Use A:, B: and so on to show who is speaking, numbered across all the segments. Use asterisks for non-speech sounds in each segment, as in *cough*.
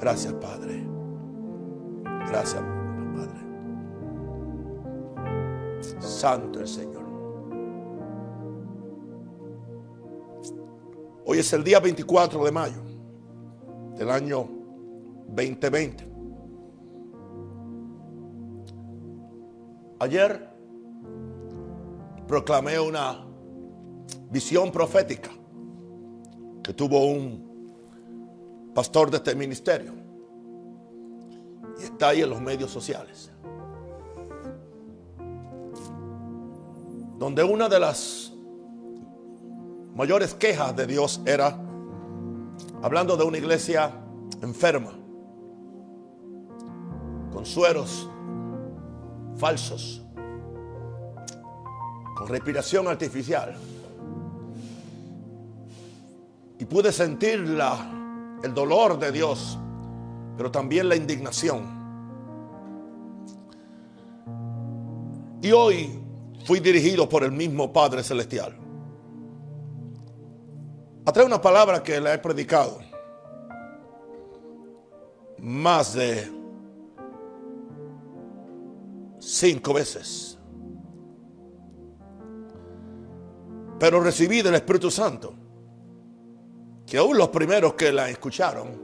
A: Gracias, Padre. Gracias, Padre. Santo el Señor. Hoy es el día 24 de mayo del año 2020. Ayer proclamé una visión profética que tuvo un pastor de este ministerio. Y está ahí en los medios sociales. Donde una de las mayores quejas de Dios era hablando de una iglesia enferma, con sueros falsos, con respiración artificial. Y pude sentir la, el dolor de Dios, pero también la indignación. Y hoy fui dirigido por el mismo Padre Celestial. Atrae una palabra que le he predicado más de cinco veces. Pero recibí del Espíritu Santo que aún los primeros que la escucharon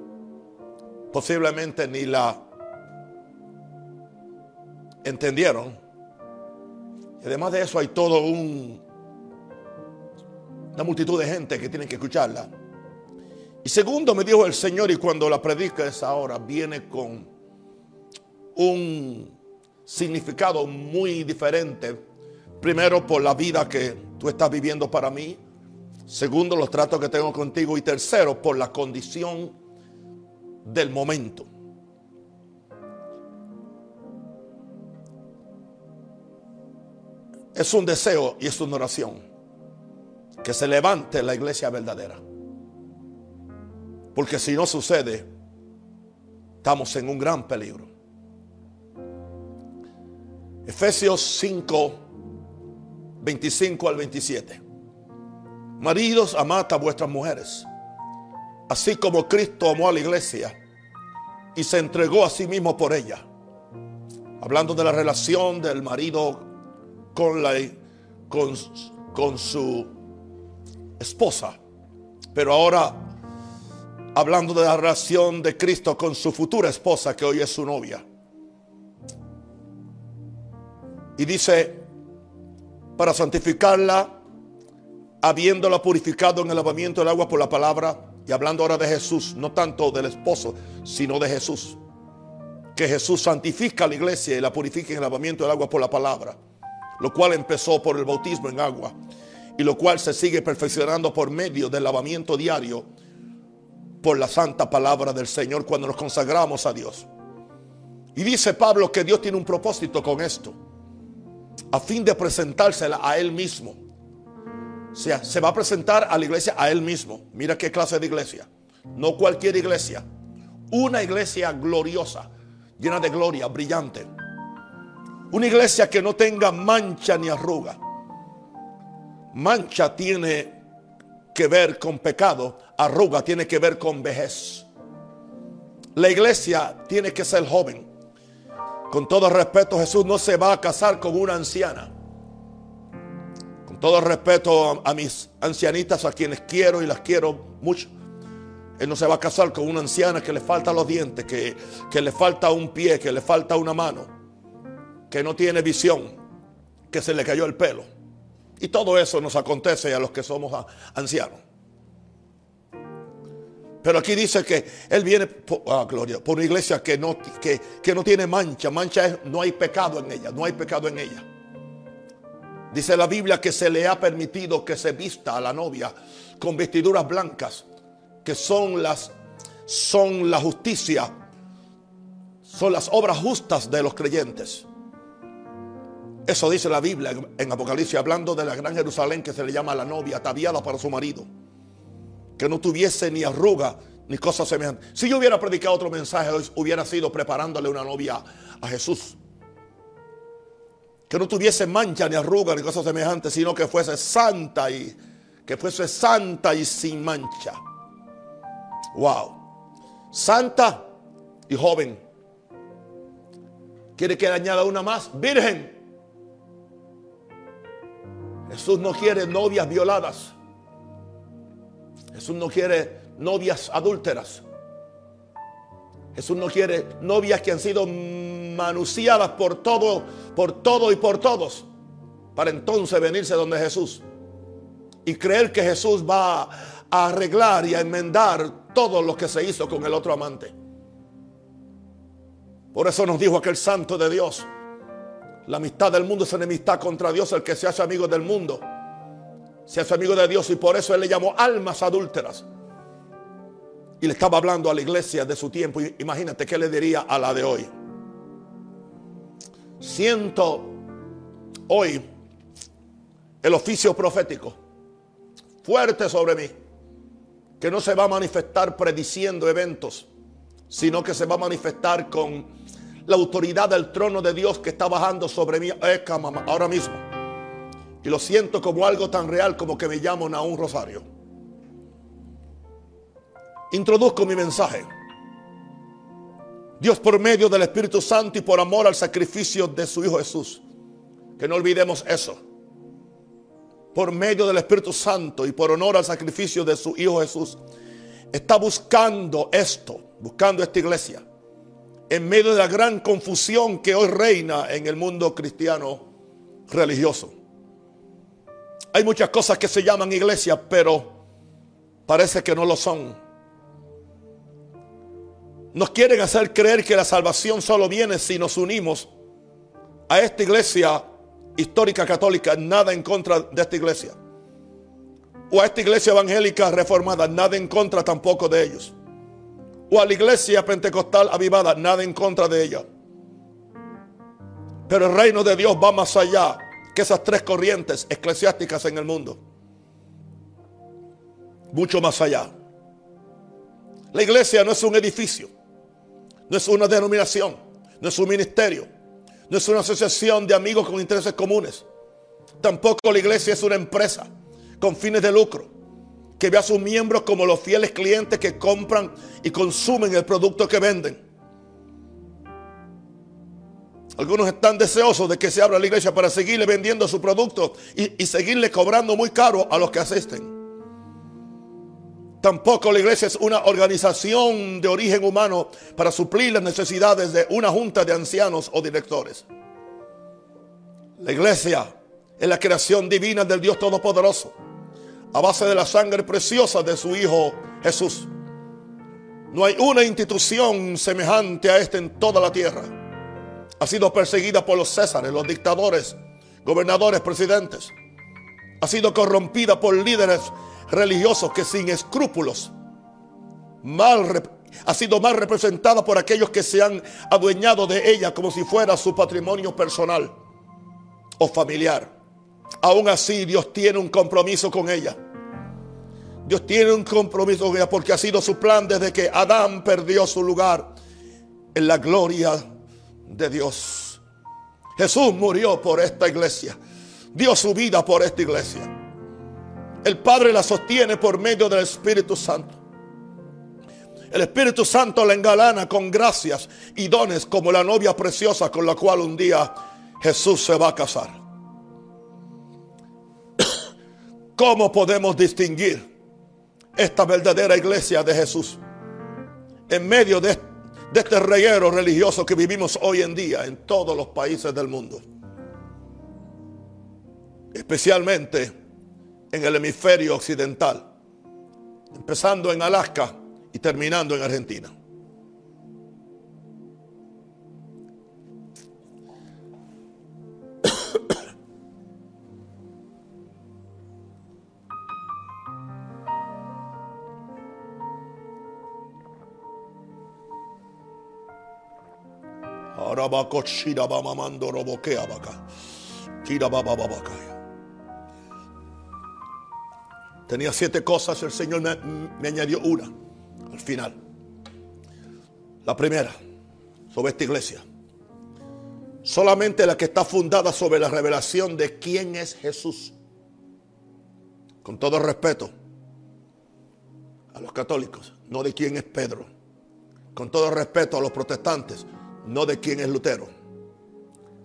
A: posiblemente ni la entendieron. Y además de eso hay todo un una multitud de gente que tiene que escucharla. Y segundo, me dijo el Señor, y cuando la predica esa hora, viene con un significado muy diferente. Primero, por la vida que tú estás viviendo para mí. Segundo, los tratos que tengo contigo. Y tercero, por la condición del momento. Es un deseo y es una oración que se levante la iglesia verdadera. Porque si no sucede, estamos en un gran peligro. Efesios 5, 25 al 27. Maridos, amad a vuestras mujeres, así como Cristo amó a la iglesia y se entregó a sí mismo por ella. Hablando de la relación del marido con, la, con, con su esposa. Pero ahora, hablando de la relación de Cristo con su futura esposa, que hoy es su novia. Y dice, para santificarla, habiéndola purificado en el lavamiento del agua por la palabra, y hablando ahora de Jesús, no tanto del esposo, sino de Jesús. Que Jesús santifica a la iglesia y la purifica en el lavamiento del agua por la palabra, lo cual empezó por el bautismo en agua y lo cual se sigue perfeccionando por medio del lavamiento diario por la santa palabra del Señor cuando nos consagramos a Dios. Y dice Pablo que Dios tiene un propósito con esto, a fin de presentársela a Él mismo. O sea, se va a presentar a la iglesia a Él mismo. Mira qué clase de iglesia. No cualquier iglesia. Una iglesia gloriosa, llena de gloria, brillante. Una iglesia que no tenga mancha ni arruga Mancha tiene que ver con pecado, arruga tiene que ver con vejez. La iglesia tiene que ser joven. Con todo respeto, Jesús no se va a casar con una anciana. Todo respeto a, mis ancianitas, a quienes quiero y las quiero mucho. Él no se va a casar con una anciana que le falta los dientes, que, que le falta un pie, que le falta una mano, que no tiene visión, que se le cayó el pelo. Y todo eso nos acontece a los que somos ancianos. Pero aquí dice que Él viene por, ah, gloria, por una iglesia que no, que, que no tiene mancha. Mancha es, no hay pecado en ella, no hay pecado en ella. Dice la Biblia que se le ha permitido que se vista a la novia con vestiduras blancas, que son las, son la justicia, son las obras justas de los creyentes. Eso dice la Biblia en Apocalipsis, hablando de la gran Jerusalén que se le llama la novia, ataviada para su marido. Que no tuviese ni arruga ni cosas semejantes. Si yo hubiera predicado otro mensaje, hubiera sido preparándole una novia a Jesús. Que no tuviese mancha ni arruga ni cosas semejantes, sino que fuese santa y que fuese santa y sin mancha. Wow. santa y joven. ¿Quiere que le añada una más? Virgen. Jesús no quiere novias violadas. Jesús no quiere novias adúlteras. Jesús no quiere novias que han sido manuciadas por todo, por todo y por todos. Para entonces venirse donde Jesús. Y creer que Jesús va a arreglar y a enmendar todo lo que se hizo con el otro amante. Por eso nos dijo aquel santo de Dios. La amistad del mundo es enemistad contra Dios. El que se hace amigo del mundo se hace amigo de Dios. Y por eso él le llamó almas adúlteras. Y le estaba hablando a la iglesia de su tiempo. Imagínate qué le diría a la de hoy. Siento hoy el oficio profético fuerte sobre mí. Que no se va a manifestar prediciendo eventos, sino que se va a manifestar con la autoridad del trono de Dios que está bajando sobre mí eh, ahora mismo. Y lo siento como algo tan real como que me llamo un Rosario. Introduzco mi mensaje. Dios por medio del Espíritu Santo y por amor al sacrificio de su Hijo Jesús. Que no olvidemos eso. Por medio del Espíritu Santo y por honor al sacrificio de su Hijo Jesús. Está buscando esto, buscando esta iglesia. En medio de la gran confusión que hoy reina en el mundo cristiano religioso. Hay muchas cosas que se llaman iglesia, pero parece que no lo son. Nos quieren hacer creer que la salvación solo viene si nos unimos a esta iglesia histórica católica, nada en contra de esta iglesia. O a esta iglesia evangélica reformada, nada en contra tampoco de ellos. O a la iglesia pentecostal avivada, nada en contra de ella. Pero el reino de Dios va más allá que esas tres corrientes eclesiásticas en el mundo. Mucho más allá. La iglesia no es un edificio no es una denominación, no es un ministerio, no es una asociación de amigos con intereses comunes. Tampoco la iglesia es una empresa con fines de lucro que ve a sus miembros como los fieles clientes que compran y consumen el producto que venden. Algunos están deseosos de que se abra la iglesia para seguirle vendiendo su producto y, y seguirle cobrando muy caro a los que asisten. Tampoco la iglesia es una organización de origen humano para suplir las necesidades de una junta de ancianos o directores. La iglesia es la creación divina del Dios Todopoderoso, a base de la sangre preciosa de su Hijo Jesús. No hay una institución semejante a esta en toda la tierra. Ha sido perseguida por los césares, los dictadores, gobernadores, presidentes. Ha sido corrompida por líderes religiosos que sin escrúpulos ha sido mal representada por aquellos que se han adueñado de ella como si fuera su patrimonio personal o familiar. Aún así Dios tiene un compromiso con ella. Dios tiene un compromiso con ella porque ha sido su plan desde que Adán perdió su lugar en la gloria de Dios. Jesús murió por esta iglesia. Dio su vida por esta iglesia. El Padre la sostiene por medio del Espíritu Santo. El Espíritu Santo la engalana con gracias y dones como la novia preciosa con la cual un día Jesús se va a casar. *coughs* ¿Cómo podemos distinguir esta verdadera iglesia de Jesús en medio de, este reguero religioso que vivimos hoy en día en todos los países del mundo? Especialmente en el hemisferio occidental, empezando en Alaska y terminando en Argentina. *coughs* Va mamando roboquea vaca. Tira baba Tenía siete cosas, el Señor me, añadió una al final. La primera, sobre esta iglesia. Solamente la que está fundada sobre la revelación de quién es Jesús. Con todo respeto a los católicos, no de quién es Pedro. con todo respeto a los protestantes, no de quién es Lutero.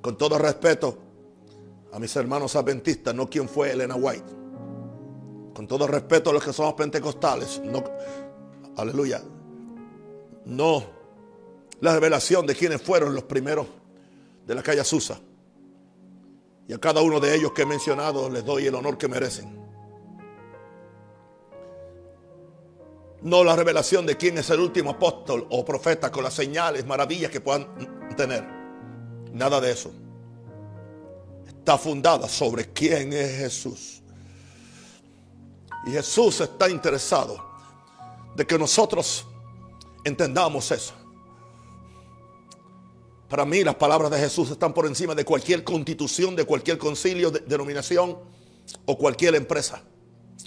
A: Con todo respeto a mis hermanos adventistas, no quién fue Elena White. Con todo respeto a los que somos pentecostales, no, aleluya, no la revelación de quienes fueron los primeros de la calle Susa. Y a cada uno de ellos que he mencionado les doy el honor que merecen. No la revelación de quién es el último apóstol o profeta con las señales, maravillas que puedan tener. Nada de eso. Está fundada sobre quién es Jesús. Y Jesús está interesado de que nosotros entendamos eso. Para mí las palabras de Jesús están por encima de cualquier constitución, de cualquier concilio, de, denominación o cualquier empresa.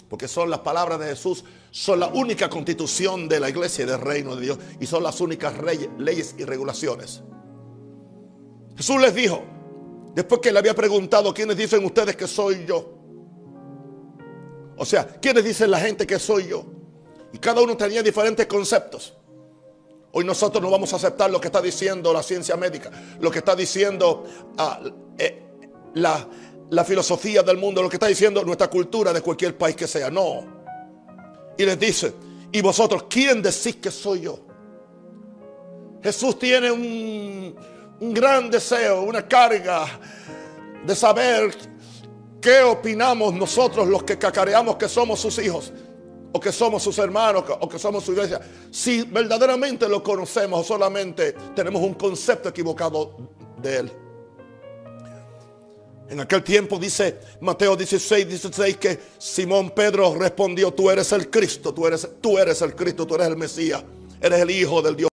A: Porque son las palabras de Jesús, son la única constitución de la iglesia y del reino de Dios. Y son las únicas leyes y regulaciones. Jesús les dijo, después que le había preguntado, ¿quiénes dicen ustedes que soy yo? O sea, ¿quiénes dicen la gente que soy yo? Y cada uno tenía diferentes conceptos. Hoy nosotros no vamos a aceptar lo que está diciendo la ciencia médica, lo que está diciendo ah, eh, la, filosofía del mundo, lo que está diciendo nuestra cultura de cualquier país que sea. No. Y les dice, ¿y vosotros quién decís que soy yo? Jesús tiene un gran deseo, una carga de saber qué opinamos nosotros los que cacareamos que somos sus hijos o que somos sus hermanos, o que somos su iglesia, si verdaderamente lo conocemos o solamente tenemos un concepto equivocado de él. En aquel tiempo dice Mateo 16, 16 que Simón Pedro respondió, tú eres el Cristo, tú eres, tú eres el Cristo, tú eres el Mesías, eres el Hijo del Dios.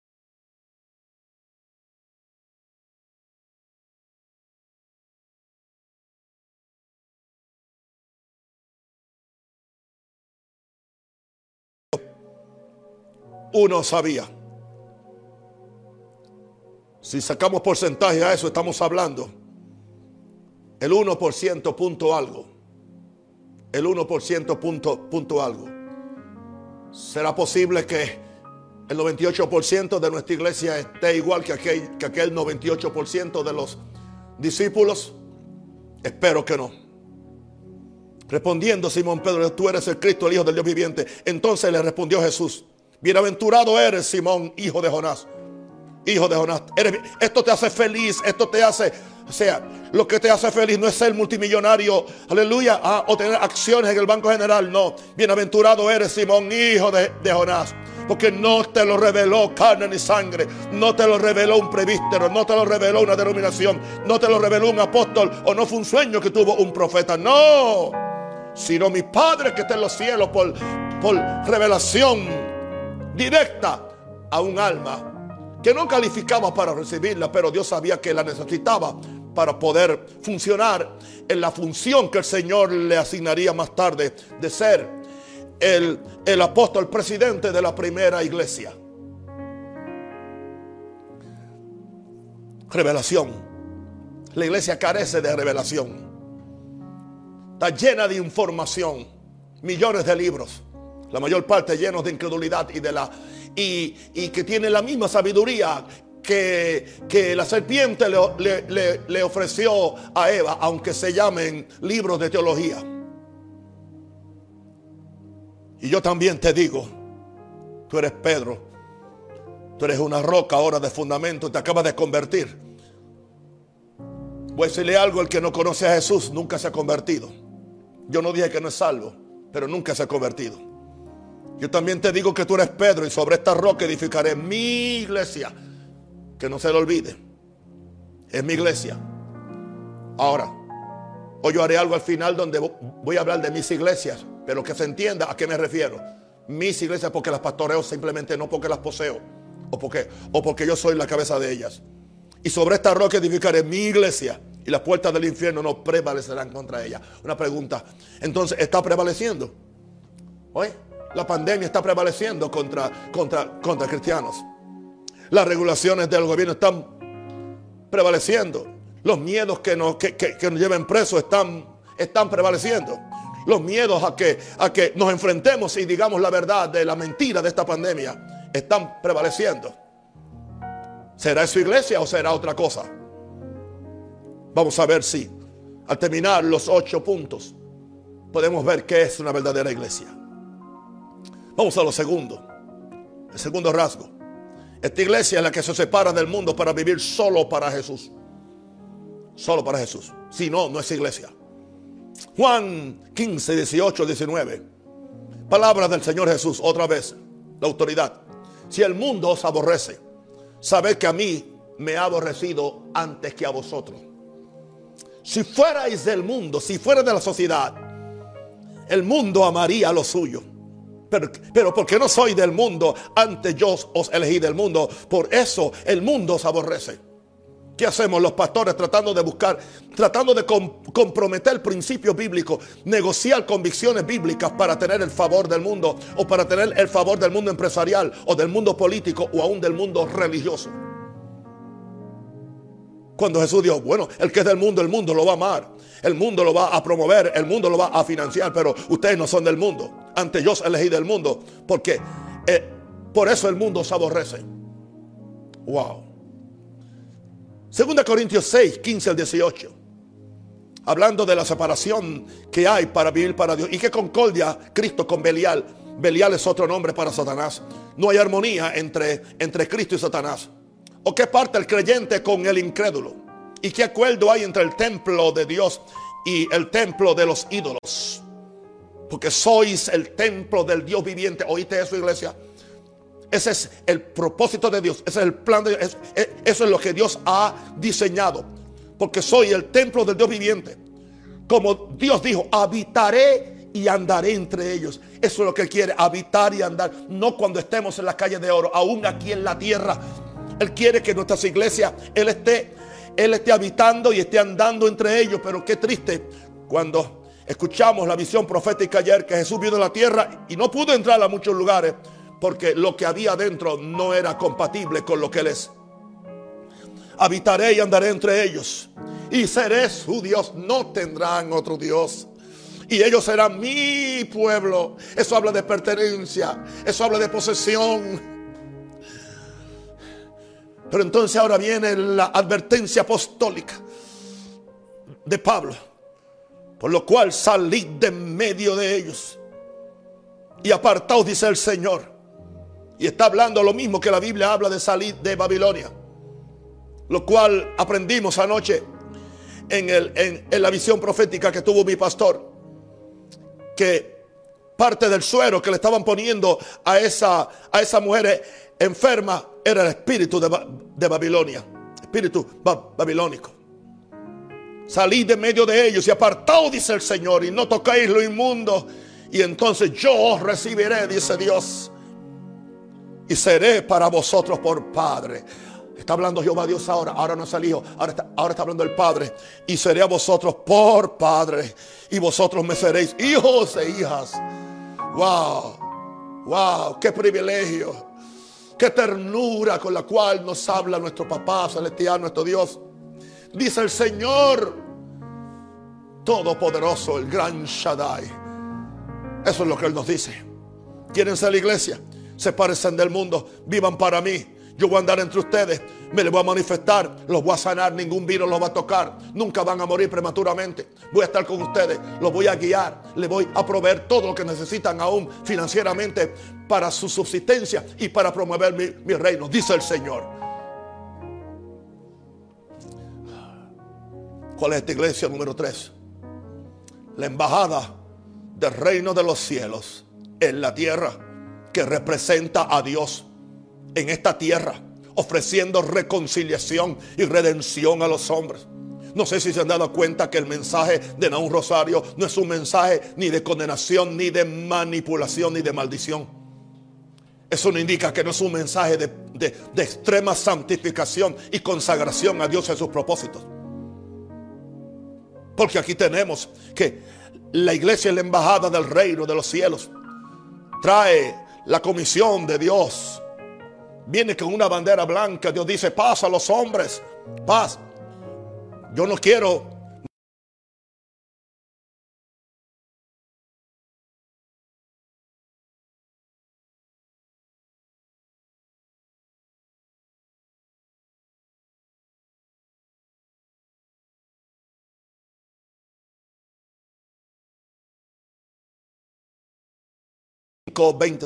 A: Uno sabía. Si sacamos porcentaje a eso, estamos hablando el 1% punto algo. El 1% punto, punto algo. ¿Será posible que el 98% de nuestra iglesia esté igual que aquel, que aquel 98% de los discípulos? Espero que no. Respondiendo Simón Pedro, tú eres el Cristo, el Hijo del Dios viviente. Entonces le respondió Jesús, Bienaventurado eres, Simón, hijo de Jonás. Hijo de Jonás. esto te hace feliz, esto te hace... O sea, lo que te hace feliz no es ser multimillonario, aleluya, ah, o tener acciones en el Banco General, no. Bienaventurado eres, Simón, hijo de, de Jonás. Porque no te lo reveló carne ni sangre. No te lo reveló un prevístero. No te lo reveló una denominación. No te lo reveló un apóstol. O no fue un sueño que tuvo un profeta. No. Sino mi Padre que está en los cielos por, por revelación directa a un alma que no calificaba para recibirla, pero Dios sabía que la necesitaba para poder funcionar en la función que el Señor le asignaría más tarde de ser el, el apóstol presidente de la primera iglesia. Revelación. La iglesia carece de revelación. Está llena de información. Millones de libros la mayor parte llenos de incredulidad y de la y, que tiene la misma sabiduría que, que la serpiente le, le, ofreció a Eva, aunque se llamen libros de teología. Y yo también te digo, tú eres Pedro, tú eres una roca ahora de fundamento, te acabas de convertir. Voy a decirle algo, el que no conoce a Jesús nunca se ha convertido. Yo no dije que no es salvo, pero nunca se ha convertido. Yo también te digo que tú eres Pedro y sobre esta roca edificaré mi iglesia. Que no se le olvide. Es mi iglesia. Ahora, hoy yo haré algo al final donde voy a hablar de mis iglesias, pero que se entienda a qué me refiero. Mis iglesias porque las pastoreo simplemente no porque las poseo o porque, o porque yo soy la cabeza de ellas. Y sobre esta roca edificaré mi iglesia y las puertas del infierno no prevalecerán contra ella. Una pregunta. Entonces, ¿está prevaleciendo? ¿Oye? La pandemia está prevaleciendo contra, contra, contra cristianos. Las regulaciones del gobierno están prevaleciendo. Los miedos que nos, que, nos lleven presos están, están prevaleciendo. Los miedos a que, a que nos enfrentemos y digamos la verdad de la mentira de esta pandemia están prevaleciendo. ¿Será su iglesia o será otra cosa? Vamos a ver si al terminar los ocho puntos podemos ver qué es una verdadera iglesia. Vamos a lo segundo. El segundo rasgo. Esta iglesia es la que se separa del mundo para vivir solo para Jesús. Solo para Jesús. Si no, no es iglesia. Juan 15, 18, 19. Palabras del Señor Jesús, otra vez, la autoridad. Si el mundo os aborrece, sabed que a mí me ha aborrecido antes que a vosotros. Si fuerais del mundo, si fuera de la sociedad, el mundo amaría lo suyo. Pero, porque no soy del mundo, antes yo os elegí del mundo. Por eso el mundo os aborrece. ¿Qué hacemos los pastores tratando de buscar, tratando de comprometer principios bíblicos, negociar convicciones bíblicas para tener el favor del mundo o para tener el favor del mundo empresarial o del mundo político o aún del mundo religioso? Cuando Jesús dijo, bueno, el que es del mundo, el mundo lo va a amar, el mundo lo va a promover, el mundo lo va a financiar, pero ustedes no son del mundo. Ante yo elegí del mundo, porque eh, por eso el mundo se aborrece. Wow. Segunda Corintios 6, 15 al 18. Hablando de la separación que hay para vivir para Dios. Y que concordia Cristo con Belial. Belial es otro nombre para Satanás. No hay armonía entre, entre Cristo y Satanás. ¿O qué parte el creyente con el incrédulo? ¿Y qué acuerdo hay entre el templo de Dios y el templo de los ídolos? Porque sois el templo del Dios viviente. ¿Oíste eso, iglesia? Ese es el propósito de Dios. Ese es el plan de Dios. Eso es lo que Dios ha diseñado. Porque soy el templo del Dios viviente. Como Dios dijo, habitaré y andaré entre ellos. Eso es lo que quiere, habitar y andar. No cuando estemos en las calles de oro, aún aquí en la tierra. Él quiere que nuestras iglesias, Él esté, Él esté habitando y esté andando entre ellos. Pero qué triste cuando escuchamos la visión profética ayer que Jesús vino a la tierra y no pudo entrar a muchos lugares porque lo que había dentro no era compatible con lo que Él es. Habitaré y andaré entre ellos y seré su Dios. No tendrán otro Dios. Y ellos serán mi pueblo. Eso habla de pertenencia. Eso habla de posesión. Pero entonces ahora viene la advertencia apostólica de Pablo. Por lo cual salid de medio de ellos. Y apartaos, dice el Señor y está hablando lo mismo que la Biblia habla de salir de Babilonia. Lo cual aprendimos anoche en, la visión profética que tuvo mi pastor. Que parte del suero que le estaban poniendo a esa, a esa mujer enferma era el espíritu de, de Babilonia. Espíritu babilónico. Salid de medio de ellos y apartaos, dice el Señor, y no tocáis lo inmundo. Y entonces yo os recibiré, dice Dios y seré para vosotros por Padre. Está hablando Jehová Dios ahora, ahora no es el Hijo, ahora está, ahora está hablando el Padre. Y seré a vosotros por Padre. Y vosotros me seréis hijos e hijas. Wow, wow, qué privilegio. Qué ternura con la cual nos habla nuestro papá celestial, nuestro Dios. Dice el Señor Todopoderoso, el gran Shaddai. Eso es lo que Él nos dice. ¿Quieren ser la iglesia? se parecen del mundo, vivan para mí. Yo voy a andar entre ustedes, me les voy a manifestar, los voy a sanar, ningún virus los va a tocar, nunca van a morir prematuramente. Voy a estar con ustedes, los voy a guiar, les voy a proveer todo lo que necesitan aún financieramente para su subsistencia y para promover mi, reino, dice el Señor. ¿Cuál es esta iglesia número 3? La embajada del reino de los cielos en la tierra que representa a Dios en esta tierra, ofreciendo reconciliación y redención a los hombres. No sé si se han dado cuenta que el mensaje de Naúm Rosario no es un mensaje ni de condenación, ni de manipulación, ni de maldición. Eso no indica que no es un mensaje de, de extrema santificación y consagración a Dios en sus propósitos. Porque aquí tenemos que la iglesia es la embajada del reino de los cielos. Trae la comisión de Dios viene con una bandera blanca. Dios dice, paz a los hombres, paz. Yo no quiero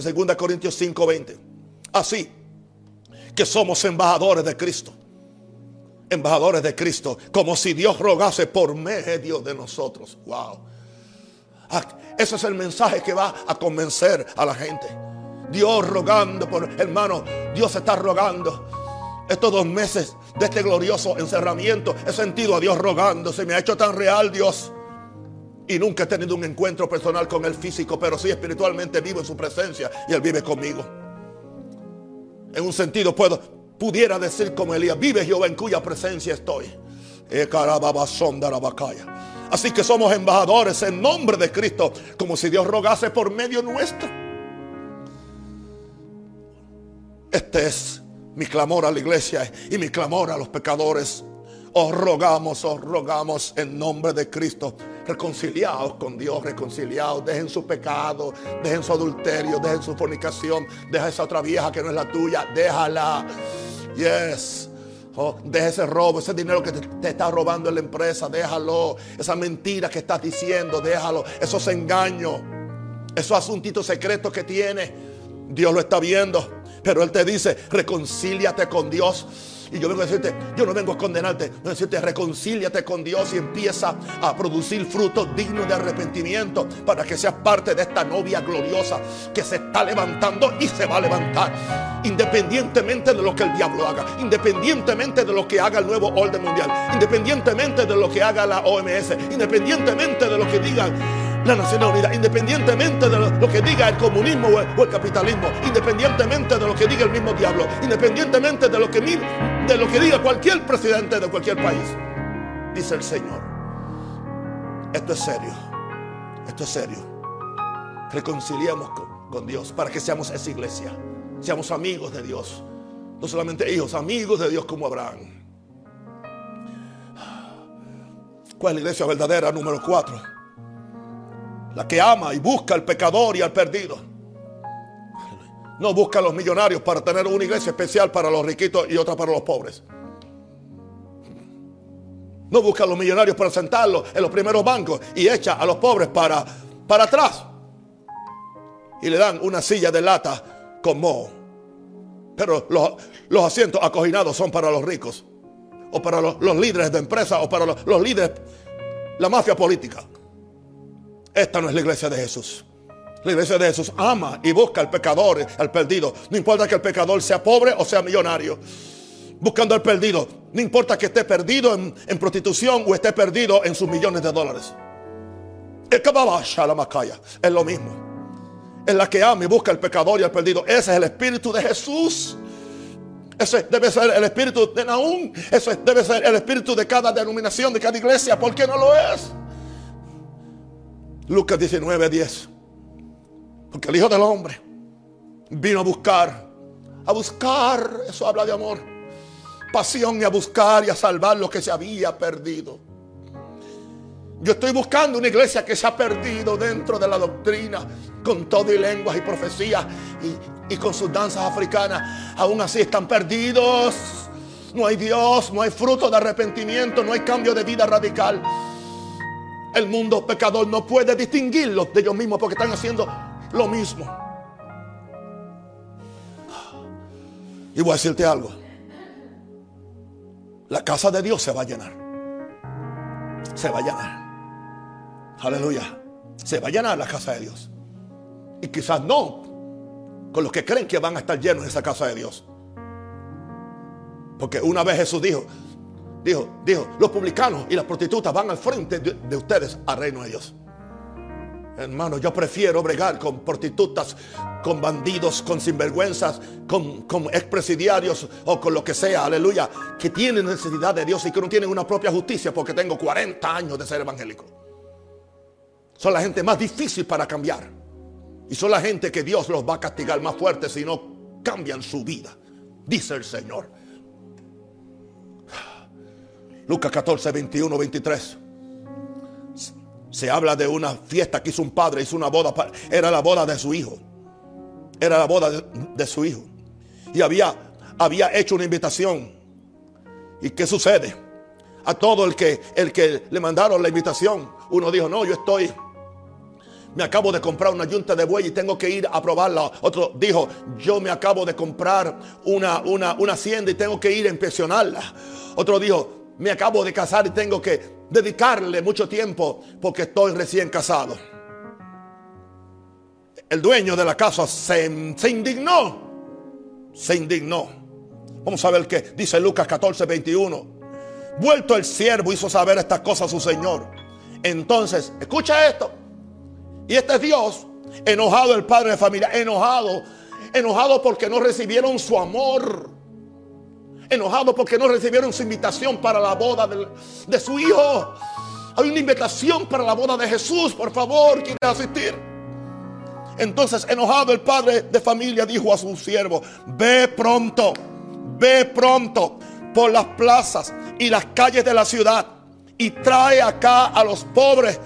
A: segunda 2 Corintios 5:20. Así, que somos embajadores de Cristo. Embajadores de Cristo, como si Dios rogase por medio de nosotros. Wow. Ah, ese es el mensaje que va a convencer a la gente. Dios rogando por hermano, Dios está rogando. Estos dos meses de este glorioso encerramiento he sentido a Dios rogando. Se me ha hecho tan real Dios. Y nunca he tenido un encuentro personal con el físico, pero sí espiritualmente vivo en su presencia y Él vive conmigo. En un sentido puedo, pudiera decir como Elías, vive Jehová en cuya presencia estoy. Eh, Así que somos embajadores en nombre de Cristo, como si Dios rogase por medio nuestro. Este es mi clamor a la iglesia y mi clamor a los pecadores. Os rogamos, os rogamos en nombre de Cristo. Reconciliados con Dios, reconciliados. Dejen su pecado, dejen su adulterio, dejen su fornicación. Deja esa otra vieja que no es la tuya. Déjala. Yes. Oh, deja ese robo, ese dinero que te, está robando en la empresa, déjalo. Esa mentira que estás diciendo, déjalo. Esos engaños, esos asuntitos secretos que tiene, Dios lo está viendo. Pero Él te dice, reconcíliate con Dios. Y yo vengo a decirte, yo no vengo a condenarte, a decirte, reconcíliate con Dios y empieza a producir frutos dignos de arrepentimiento para que seas parte de esta novia gloriosa que se está levantando y se va a levantar. Independientemente de lo que el diablo haga, independientemente de lo que haga el nuevo orden mundial, independientemente de lo que haga la OMS, independientemente de lo que digan la Nación Unida, independientemente de lo, que diga el comunismo o el, capitalismo, independientemente de lo que diga el mismo diablo, independientemente de lo que, de lo que diga cualquier presidente de cualquier país, dice el Señor. Esto es serio, esto es serio. Reconciliamos con, con Dios para que seamos esa iglesia, seamos amigos de Dios, no solamente hijos, amigos de Dios como Abraham. ¿Cuál es la iglesia verdadera número cuatro? La que ama y busca al pecador y al perdido. No busca a los millonarios para tener una iglesia especial para los riquitos y otra para los pobres. No busca a los millonarios para sentarlos en los primeros bancos y echa a los pobres para, para atrás. Y le dan una silla de lata con moho. Pero los, los, asientos acoginados son para los ricos. O para los, los líderes de empresa. O para los, los líderes, la mafia política. Esta no es la iglesia de Jesús. La iglesia de Jesús ama y busca al pecador, al perdido. No importa que el pecador sea pobre o sea millonario. Buscando al perdido. No importa que esté perdido en, en prostitución o esté perdido en sus millones de dólares. Es lo mismo. Es la que ama y busca al pecador y al perdido. Ese es el espíritu de Jesús. Ese debe ser el espíritu de Naúm. Ese debe ser el espíritu de cada denominación, de cada iglesia. ¿Por qué no lo es? Lucas 19, 10. Porque el Hijo del Hombre vino a buscar, a buscar, eso habla de amor, pasión y a buscar y a salvar lo que se había perdido. Yo estoy buscando una iglesia que se ha perdido dentro de la doctrina, con todo y lenguas y profecías y, y con sus danzas africanas. Aún así están perdidos. No hay Dios, no hay fruto de arrepentimiento, no hay cambio de vida radical. El mundo pecador no puede distinguirlos de ellos mismos porque están haciendo lo mismo. Y voy a decirte algo. La casa de Dios se va a llenar. Se va a llenar. Aleluya. Se va a llenar la casa de Dios. Y quizás no con los que creen que van a estar llenos en esa casa de Dios. Porque una vez Jesús dijo, Dijo, dijo, los publicanos y las prostitutas van al frente de, ustedes al reino de Dios. Hermano, yo prefiero bregar con prostitutas, con bandidos, con sinvergüenzas, con, con expresidiarios o con lo que sea, aleluya, que tienen necesidad de Dios y que no tienen una propia justicia porque tengo 40 años de ser evangélico. Son la gente más difícil para cambiar. Y son la gente que Dios los va a castigar más fuerte si no cambian su vida, dice el Señor. Lucas 14, 21, 23. Se habla de una fiesta que hizo un padre, hizo una boda, era la boda de su hijo. Era la boda de, su hijo. Y había, había hecho una invitación. ¿Y qué sucede? A todo el que, el que le mandaron la invitación, uno dijo, no, yo estoy, me acabo de comprar una yunta de buey y tengo que ir a probarla. Otro dijo, yo me acabo de comprar una, una, una hacienda y tengo que ir a inspeccionarla. Otro dijo, me acabo de casar y tengo que dedicarle mucho tiempo porque estoy recién casado. El dueño de la casa se, se indignó. Se indignó. Vamos a ver qué dice Lucas 14, 21. Vuelto el siervo hizo saber estas cosas a su señor. Entonces, escucha esto. Y este es Dios, enojado el padre de familia, enojado, enojado porque no recibieron su amor. Enojado porque no recibieron su invitación para la boda de, de su hijo. Hay una invitación para la boda de Jesús, por favor, quiere asistir. Entonces, enojado el padre de familia dijo a su siervo, ve pronto, ve pronto por las plazas y las calles de la ciudad y trae acá a los pobres.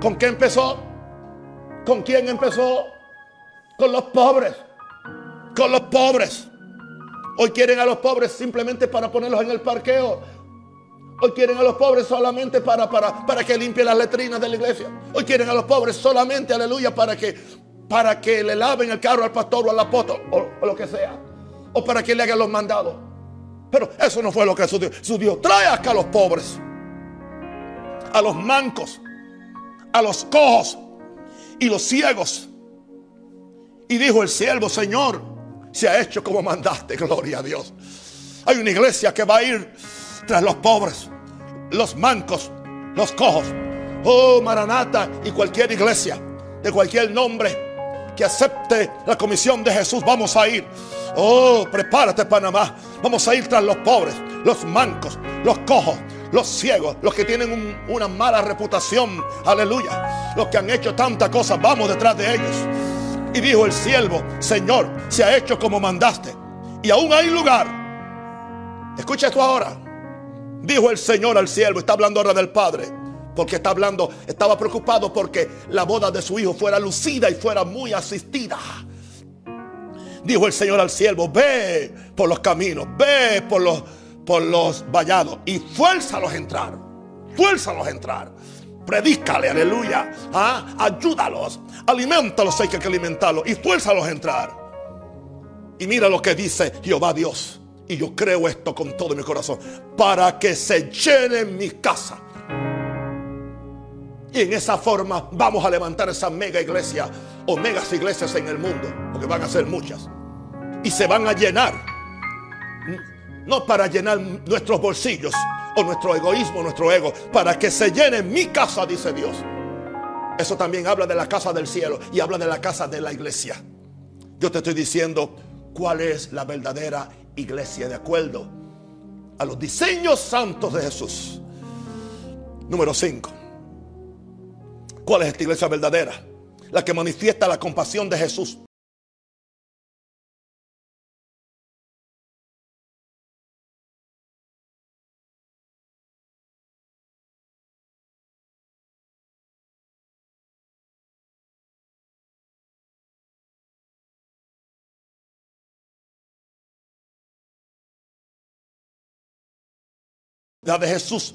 A: ¿Con qué empezó? ¿Con quién empezó? Con los pobres. Con los pobres. Hoy quieren a los pobres simplemente para ponerlos en el parqueo. Hoy quieren a los pobres solamente para, para, para que limpien las letrinas de la iglesia. Hoy quieren a los pobres solamente, aleluya, para que, para que le laven el carro al pastor o al apóstol o, o lo que sea. O para que le hagan los mandados. Pero eso no fue lo que Jesús dijo. Jesús dijo, trae acá a los pobres, a los mancos, a los cojos y los ciegos. Y dijo el siervo, Señor, se ha hecho como mandaste, gloria a Dios. Hay una iglesia que va a ir tras los pobres, los mancos, los cojos. Oh, Maranata y cualquier iglesia de cualquier nombre que acepte la comisión de Jesús, vamos a ir. Oh, prepárate Panamá. Vamos a ir tras los pobres, los mancos, los cojos, los ciegos, los que tienen una mala reputación. Aleluya. Los que han hecho tantas cosas, vamos detrás de ellos. Y dijo el siervo, Señor, se ha hecho como mandaste. Y aún hay lugar. Escucha esto ahora. Dijo el Señor al siervo, está hablando ahora del Padre, porque está hablando, estaba preocupado porque la boda de su hijo fuera lucida y fuera muy asistida. Dijo el Señor al siervo, ve por los caminos, ve por los, por los vallados y fuérzalos a entrar, fuérzalos a entrar. Predícale, aleluya. ¿ah? Ayúdalos, alimentalos, hay que alimentarlos y fuérzalos a entrar. Y mira lo que dice Jehová Dios. Y yo creo esto con todo mi corazón. Para que se llene mi casa. Y en esa forma vamos a levantar esa mega iglesia o megas iglesias en el mundo. Porque van a ser muchas. Y se van a llenar. No para llenar nuestros bolsillos o nuestro egoísmo, nuestro ego. Para que se llene mi casa, dice Dios. Eso también habla de la casa del cielo y habla de la casa de la iglesia. Yo te estoy diciendo cuál es la verdadera iglesia de acuerdo a los diseños santos de Jesús. Número 5. ¿Cuál es esta iglesia verdadera? La que manifiesta la compasión de Jesús. De Jesús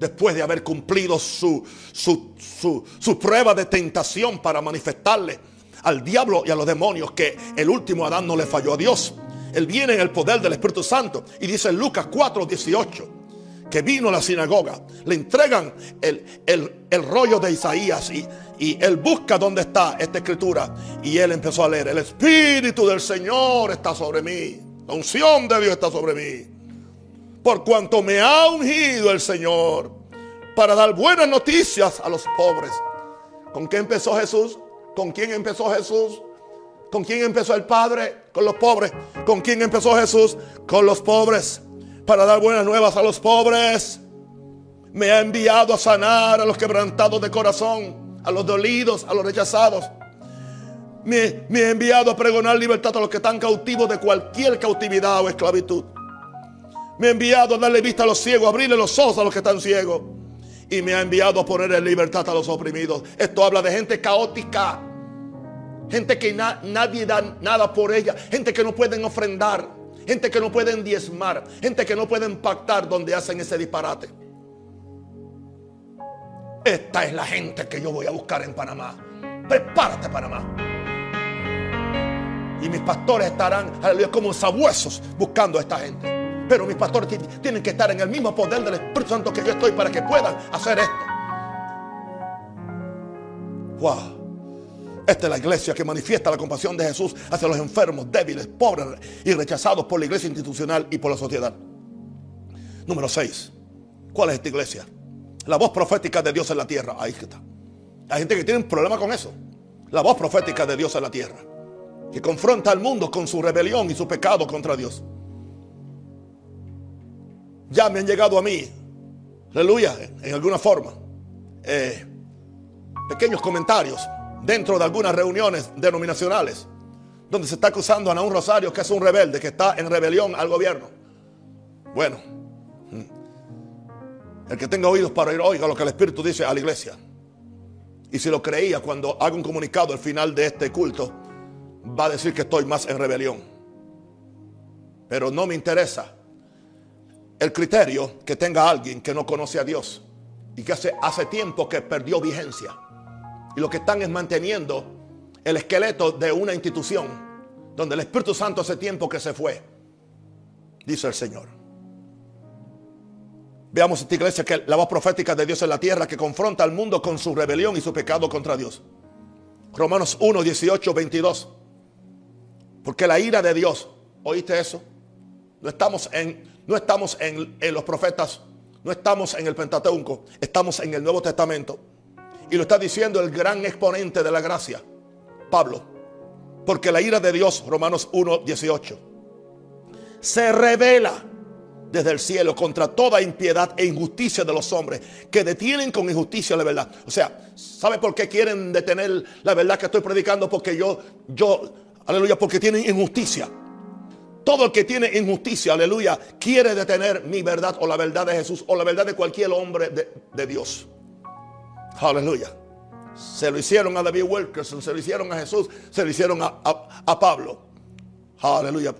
A: después de haber cumplido su, su, su, su, prueba de tentación para manifestarle al diablo y a los demonios que el último Adán no le falló a Dios. Él viene en el poder del Espíritu Santo y dice en Lucas 4, 18 que vino a la sinagoga, le entregan el, el, el rollo de Isaías y, y él busca dónde está esta escritura y él empezó a leer, el Espíritu del Señor está sobre mí, la unción de Dios está sobre mí por cuanto me ha ungido el Señor para dar buenas noticias a los pobres. ¿Con qué empezó Jesús? ¿Con quién empezó Jesús? ¿Con quién empezó el Padre? Con los pobres. ¿Con quién empezó Jesús? Con los pobres. Para dar buenas nuevas a los pobres. Me ha enviado a sanar a los quebrantados de corazón, a los dolidos, a los rechazados. Me, me ha enviado a pregonar libertad a los que están cautivos de cualquier cautividad o esclavitud me ha enviado a darle vista a los ciegos, a abrirle los ojos a los que están ciegos. Y me ha enviado a poner en libertad a los oprimidos. Esto habla de gente caótica. Gente que nadie da nada por ella. Gente que no pueden ofrendar. Gente que no pueden diezmar. Gente que no pueden pactar donde hacen ese disparate. esta es la gente que yo voy a buscar en Panamá. Prepárate, Panamá. Y mis pastores estarán, aleluya, como sabuesos buscando a esta gente. Pero mis pastores tienen que estar en el mismo poder del Espíritu Santo que yo estoy para que puedan hacer esto. Wow. Esta es la iglesia que manifiesta la compasión de Jesús hacia los enfermos, débiles, pobres y rechazados por la iglesia institucional y por la sociedad. Número 6. ¿Cuál es esta iglesia? La voz profética de Dios en la tierra. Ahí está. Hay gente que tiene un problema con eso. La voz profética de Dios en la tierra. Que confronta al mundo con su rebelión y su pecado contra Dios. Ya me han llegado a mí, aleluya, en alguna forma, eh, pequeños comentarios dentro de algunas reuniones denominacionales donde se está acusando a un Rosario que es un rebelde, que está en rebelión al gobierno. Bueno, el que tenga oídos para oír, oiga lo que el Espíritu dice a la iglesia. Y si lo creía cuando haga un comunicado al final de este culto, va a decir que estoy más en rebelión. Pero no me interesa el criterio que tenga alguien que no conoce a Dios y que hace, hace tiempo que perdió vigencia. Y lo que están es manteniendo el esqueleto de una institución donde el Espíritu Santo hace tiempo que se fue, dice el Señor. Veamos esta iglesia que la voz profética de Dios en la tierra que confronta al mundo con su rebelión y su pecado contra Dios. Romanos 1, 18, 22. Porque la ira de Dios, ¿oíste eso? No estamos en, no estamos en, los profetas, no estamos en el Pentateuco, estamos en el Nuevo Testamento. Y lo está diciendo el gran exponente de la gracia, Pablo. Porque la ira de Dios, Romanos 1, 18, se revela desde el cielo contra toda impiedad e injusticia de los hombres que detienen con injusticia la verdad. O sea, ¿sabe por qué quieren detener la verdad que estoy predicando? Porque yo, yo, aleluya, porque tienen injusticia. Todo el que tiene injusticia, aleluya, quiere detener mi verdad o la verdad de Jesús o la verdad de cualquier hombre de, Dios. Aleluya. Se lo hicieron a David Wilkerson, se lo hicieron a Jesús, se lo hicieron a, Pablo. Aleluya.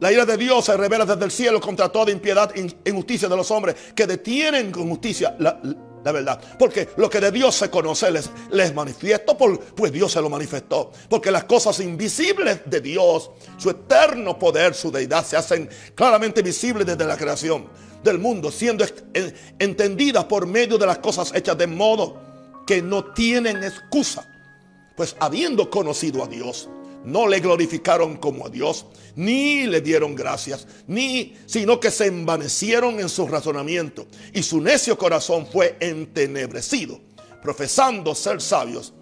A: La ira de Dios se revela desde el cielo contra toda impiedad e injusticia de los hombres que detienen con justicia la, verdad. Porque lo que de Dios se conoce les, les manifiesto, pues Dios se lo manifestó. Porque las cosas invisibles de Dios, su eterno poder, su deidad, se hacen claramente visibles desde la creación del mundo, siendo entendidas por medio de las cosas hechas de modo que no tienen excusa. Pues habiendo conocido a Dios, no le glorificaron como a Dios, ni le dieron gracias, ni sino que se envanecieron en su razonamiento y su necio corazón fue entenebrecido, profesando ser sabios,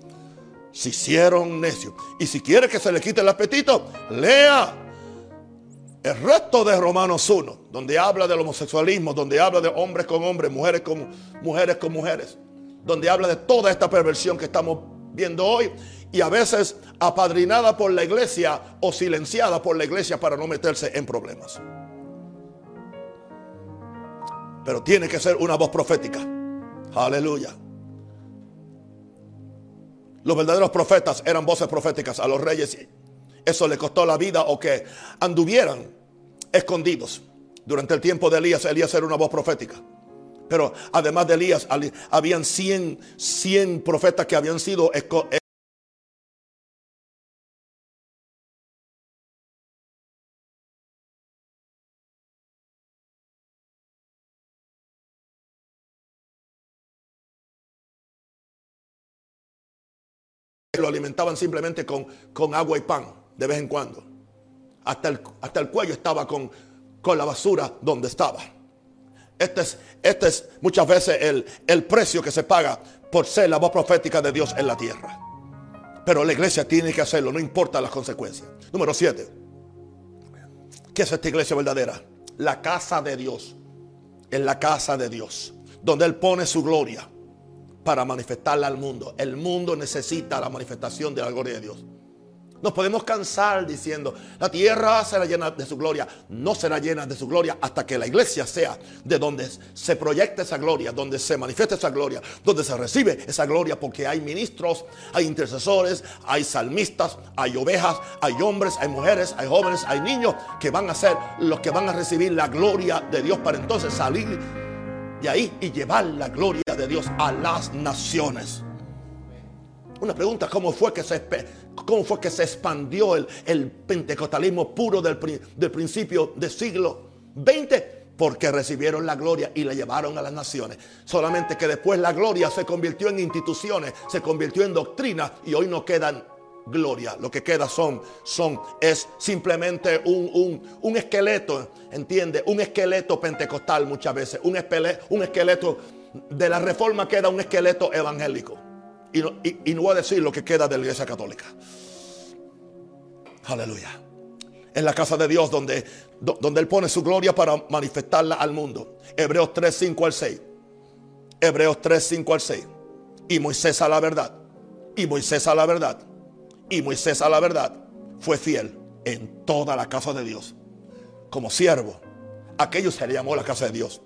A: se hicieron necios. Y si quiere que se le quite el apetito, lea el resto de Romanos 1, donde habla del homosexualismo, donde habla de hombres con hombres, mujeres con mujeres con mujeres, donde habla de toda esta perversión que estamos viendo hoy y a veces apadrinada por la iglesia o silenciada por la iglesia para no meterse en problemas. Pero tiene que ser una voz profética. Aleluya. Los verdaderos profetas eran voces proféticas a los reyes. Eso le costó la vida o que anduvieran escondidos. Durante el tiempo de Elías, Elías era una voz profética. Pero además de Elías, habían 100, 100 profetas que habían sido lo alimentaban simplemente con, con, agua y pan de vez en cuando. Hasta el, hasta el cuello estaba con, con, la basura donde estaba. Este es, este es muchas veces el, el precio que se paga por ser la voz profética de Dios en la tierra. Pero la iglesia tiene que hacerlo, no importa las consecuencias. Número 7. ¿Qué es esta iglesia verdadera? La casa de Dios. En la casa de Dios. Donde Él pone su gloria para manifestarla al mundo. El mundo necesita la manifestación de la gloria de Dios. Nos podemos cansar diciendo, la tierra será llena de su gloria. No será llena de su gloria hasta que la iglesia sea de donde se proyecta esa gloria, donde se manifiesta esa gloria, donde se recibe esa gloria, porque hay ministros, hay intercesores, hay salmistas, hay ovejas, hay hombres, hay mujeres, hay jóvenes, hay niños que van a ser los que van a recibir la gloria de Dios para entonces salir de ahí y llevar la gloria de Dios a las naciones. Una pregunta, ¿cómo fue que se, cómo fue que se expandió el, el pentecostalismo puro del, del principio del siglo XX? Porque recibieron la gloria y la llevaron a las naciones. Solamente que después la gloria se convirtió en instituciones, se convirtió en doctrina y hoy no quedan gloria. Lo que queda son, son, es simplemente un, un, esqueleto, ¿entiende? Un esqueleto pentecostal muchas veces. Un esqueleto, un esqueleto de la reforma queda un esqueleto evangélico. Y no, y, voy a decir lo que queda de la iglesia católica. Aleluya. En la casa de Dios donde, donde Él pone su gloria para manifestarla al mundo. Hebreos 3, 5 al 6. Hebreos 3, 5 al 6. Y Moisés a la verdad. Y Moisés a la verdad y Moisés a la verdad fue fiel en toda la casa de Dios. Como siervo. Aquello se le llamó la casa de Dios.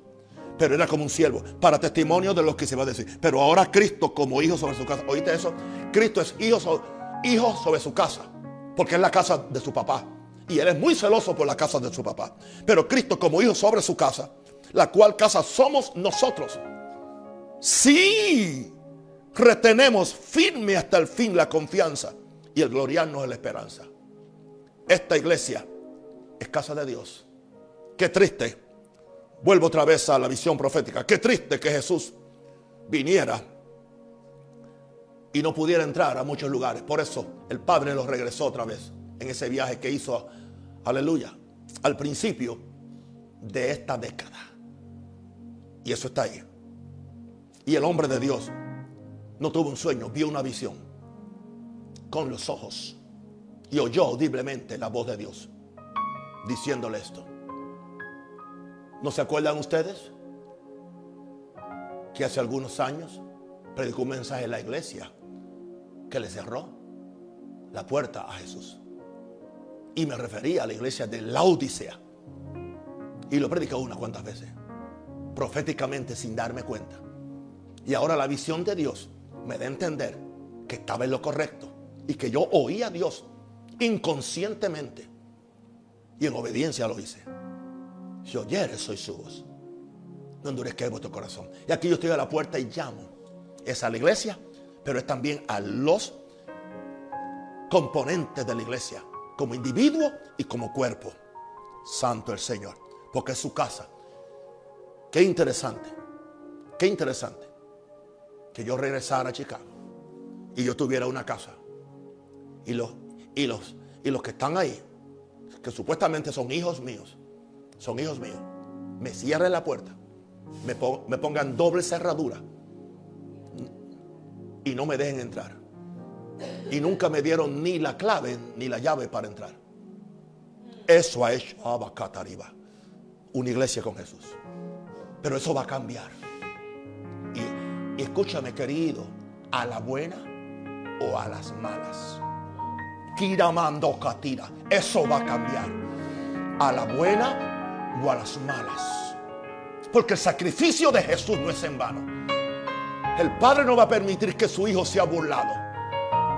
A: Pero era como un siervo. Para testimonio de lo que se va a decir. Pero ahora Cristo como hijo sobre su casa. ¿Oíste eso? Cristo es hijo, sobre su casa. Porque es la casa de su papá. Y él es muy celoso por la casa de su papá. Pero Cristo como hijo sobre su casa. La cual casa somos nosotros. Sí. Retenemos firme hasta el fin la confianza y el gloriarnos es la esperanza. Esta iglesia es casa de Dios. Qué triste. Vuelvo otra vez a la visión profética. Qué triste que Jesús viniera y no pudiera entrar a muchos lugares. Por eso el Padre lo regresó otra vez en ese viaje que hizo, aleluya, al principio de esta década. Y eso está ahí. Y el hombre de Dios no tuvo un sueño, vio una visión con los ojos y oyó audiblemente la voz de Dios diciéndole esto. ¿No se acuerdan ustedes que hace algunos años predicó un mensaje en la iglesia que le cerró la puerta a Jesús? Y me refería a la iglesia de la Odisea. Y lo predicó unas cuantas veces, proféticamente sin darme cuenta. Y ahora la visión de Dios me da a entender que estaba en lo correcto y que yo oí a Dios inconscientemente y en obediencia lo hice. Si oyeres, soy su voz. No endurezca vuestro corazón. Y aquí yo estoy a la puerta y llamo. Es a la iglesia, pero es también a los componentes de la iglesia, como individuo y como cuerpo. Santo el Señor, porque es su casa. Qué interesante, qué interesante que yo regresara a Chicago y yo tuviera una casa y los, y los, y los que están ahí, que supuestamente son hijos míos, son hijos míos, me cierren la puerta, me, pongan doble cerradura y no me dejen entrar. Y nunca me dieron ni la clave ni la llave para entrar. Eso ha hecho Abacatariba, una iglesia con Jesús. Pero eso va a cambiar. Y, y escúchame, querido, a la buena o a las malas mando Katira. Eso va a cambiar. A la buena o a las malas. Porque el sacrificio de Jesús no es en vano. El Padre no va a permitir que su hijo sea burlado.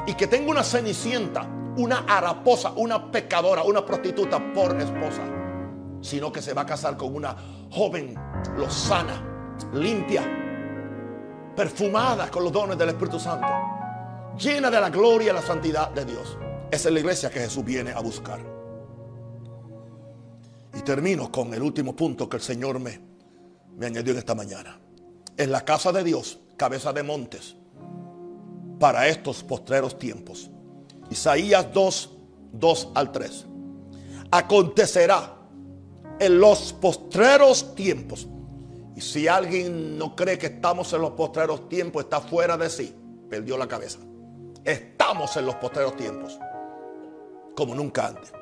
A: Y que tenga una cenicienta, una haraposa, una pecadora, una prostituta por esposa. Sino que se va a casar con una joven lozana, limpia, perfumada con los dones del Espíritu Santo. Llena de la gloria y la santidad de Dios. Esa es la iglesia que Jesús viene a buscar. Y termino con el último punto que el Señor me, me añadió en esta mañana. En la casa de Dios, cabeza de montes, para estos postreros tiempos. Isaías 2, 2 al 3. Acontecerá en los postreros tiempos. Y si alguien no cree que estamos en los postreros tiempos, está fuera de sí. Perdió la cabeza. Estamos en los postreros tiempos como nunca antes.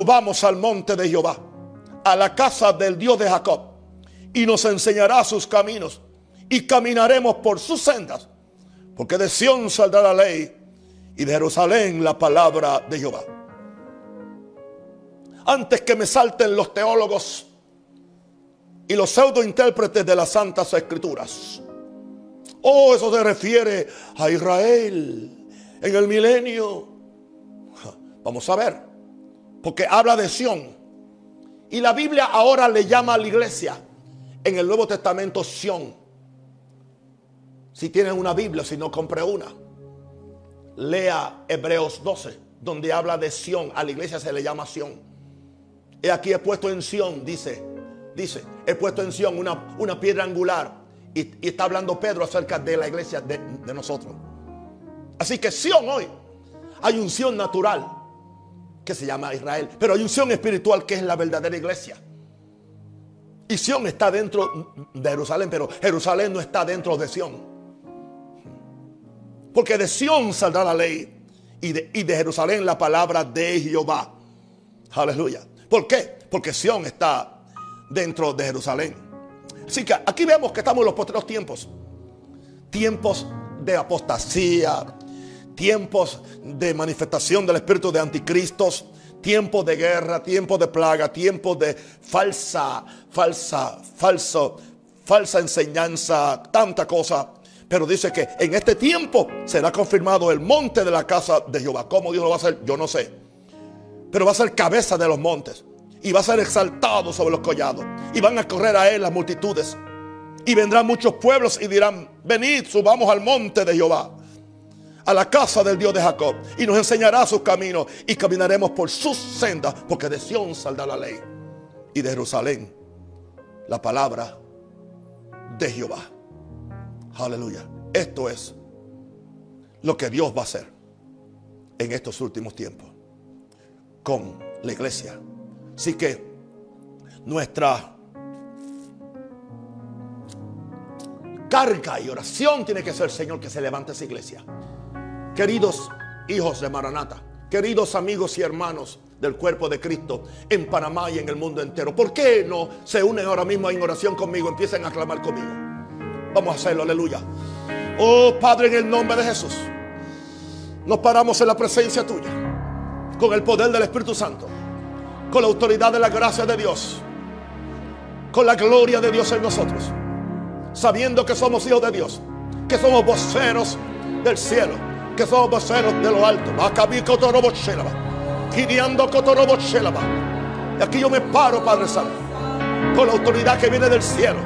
A: Vamos al monte de Jehová, a la casa del Dios de Jacob, y nos enseñará sus caminos y caminaremos por sus sendas. Porque de Sión saldrá la ley y de Jerusalén la palabra de Jehová. antes que me salten los teólogos y los pseudointérpretes de las Santas Escrituras. Oh, eso se refiere a Israel en el milenio. Vamos a ver, porque habla de Sión. Y la Biblia ahora le llama a la iglesia en el Nuevo Testamento Sión. Si tienen una Biblia, si no compre una, lea Hebreos 12, donde habla de Sión. A la iglesia se le llama Sión. Y aquí he puesto en Sión, dice, dice, he puesto en Sión una, una piedra angular. Y, está hablando Pedro acerca de la iglesia de, de nosotros. Así que Sión hoy, hay un Sión natural que se llama Israel, pero hay un Sión espiritual que es la verdadera iglesia. Y Sión está dentro de Jerusalén, pero Jerusalén no está dentro de Sión. Porque de Sión saldrá la ley y de, y de Jerusalén la palabra de Jehová. Aleluya. ¿Por qué? Porque Sión está dentro de Jerusalén. Así que aquí vemos que estamos en los postreros tiempos. Tiempos de apostasía, tiempos de manifestación del espíritu de anticristos, tiempos de guerra, tiempos de plaga, tiempos de falsa, falsa, falso, falsa enseñanza, tanta cosa. Pero dice que en este tiempo será confirmado el monte de la casa de Jehová. ¿Cómo Dios lo va a hacer? Yo no sé. Pero va a ser cabeza de los montes. Y va a ser exaltado sobre los collados. Y van a correr a él las multitudes. Y vendrán muchos pueblos y dirán, venid, subamos al monte de Jehová. A la casa del Dios de Jacob. Y nos enseñará sus caminos. Y caminaremos por sus sendas. Porque de Sión saldrá la ley. Y de Jerusalén la palabra de Jehová. Aleluya. Esto es lo que Dios va a hacer en estos últimos tiempos con la iglesia. Así que nuestra carga y oración tiene que ser, Señor, que se levante esa iglesia. Queridos hijos de Maranata, queridos amigos y hermanos del cuerpo de Cristo en Panamá y en el mundo entero, ¿por qué no se unen ahora mismo en oración conmigo? Empiecen a clamar conmigo. Vamos a hacerlo, aleluya. Oh Padre, en el nombre de Jesús, nos paramos en la presencia tuya, con el poder del Espíritu Santo, con la autoridad de la gracia de Dios, con la gloria de Dios en nosotros, sabiendo que somos hijos de Dios, que somos voceros del cielo, que somos voceros de lo alto. Y aquí yo me paro, Padre Santo, con la autoridad que viene del cielo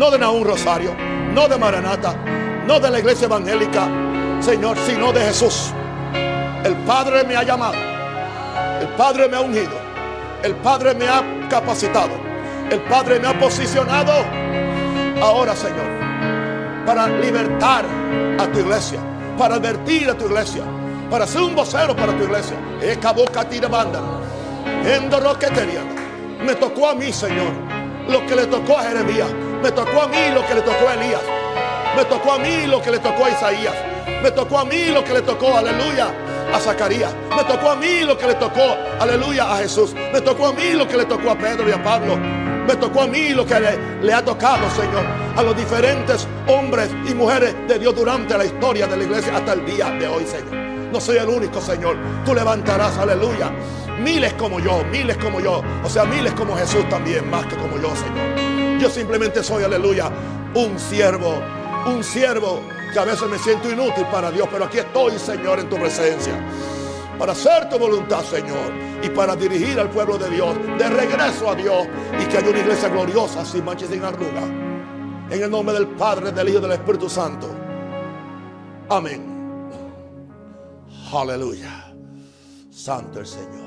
A: no de Naún Rosario, no de Maranata, no de la iglesia evangélica, Señor, sino de Jesús. El Padre me ha llamado, el Padre me ha ungido, el Padre me ha capacitado, el Padre me ha posicionado. Ahora, Señor, para libertar a tu iglesia, para advertir a tu iglesia, para ser un vocero para tu iglesia. Me tocó a mí, Señor, lo que le tocó a Jeremías. Me tocó a mí lo que le tocó a Elías. Me tocó a mí lo que le tocó a Isaías. Me tocó a mí lo que le tocó, aleluya, a Zacarías. Me tocó a mí lo que le tocó, aleluya, a Jesús. Me tocó a mí lo que le tocó a Pedro y a Pablo. Me tocó a mí lo que le, le, ha tocado, Señor, a los diferentes hombres y mujeres de Dios durante la historia de la iglesia hasta el día de hoy, Señor. No soy el único, Señor. Tú levantarás, aleluya. Miles como yo, miles como yo. O sea, miles como Jesús también, más que como yo, Señor. Yo simplemente soy, aleluya, un siervo, un siervo que a veces me siento inútil para Dios, pero aquí estoy, Señor, en tu presencia. Para hacer tu voluntad, Señor, y para dirigir al pueblo de Dios de regreso a Dios y que haya una iglesia gloriosa, sin mancha y sin arruga. En el nombre del Padre, del Hijo y del Espíritu Santo. Amén. Aleluya. Santo el Señor.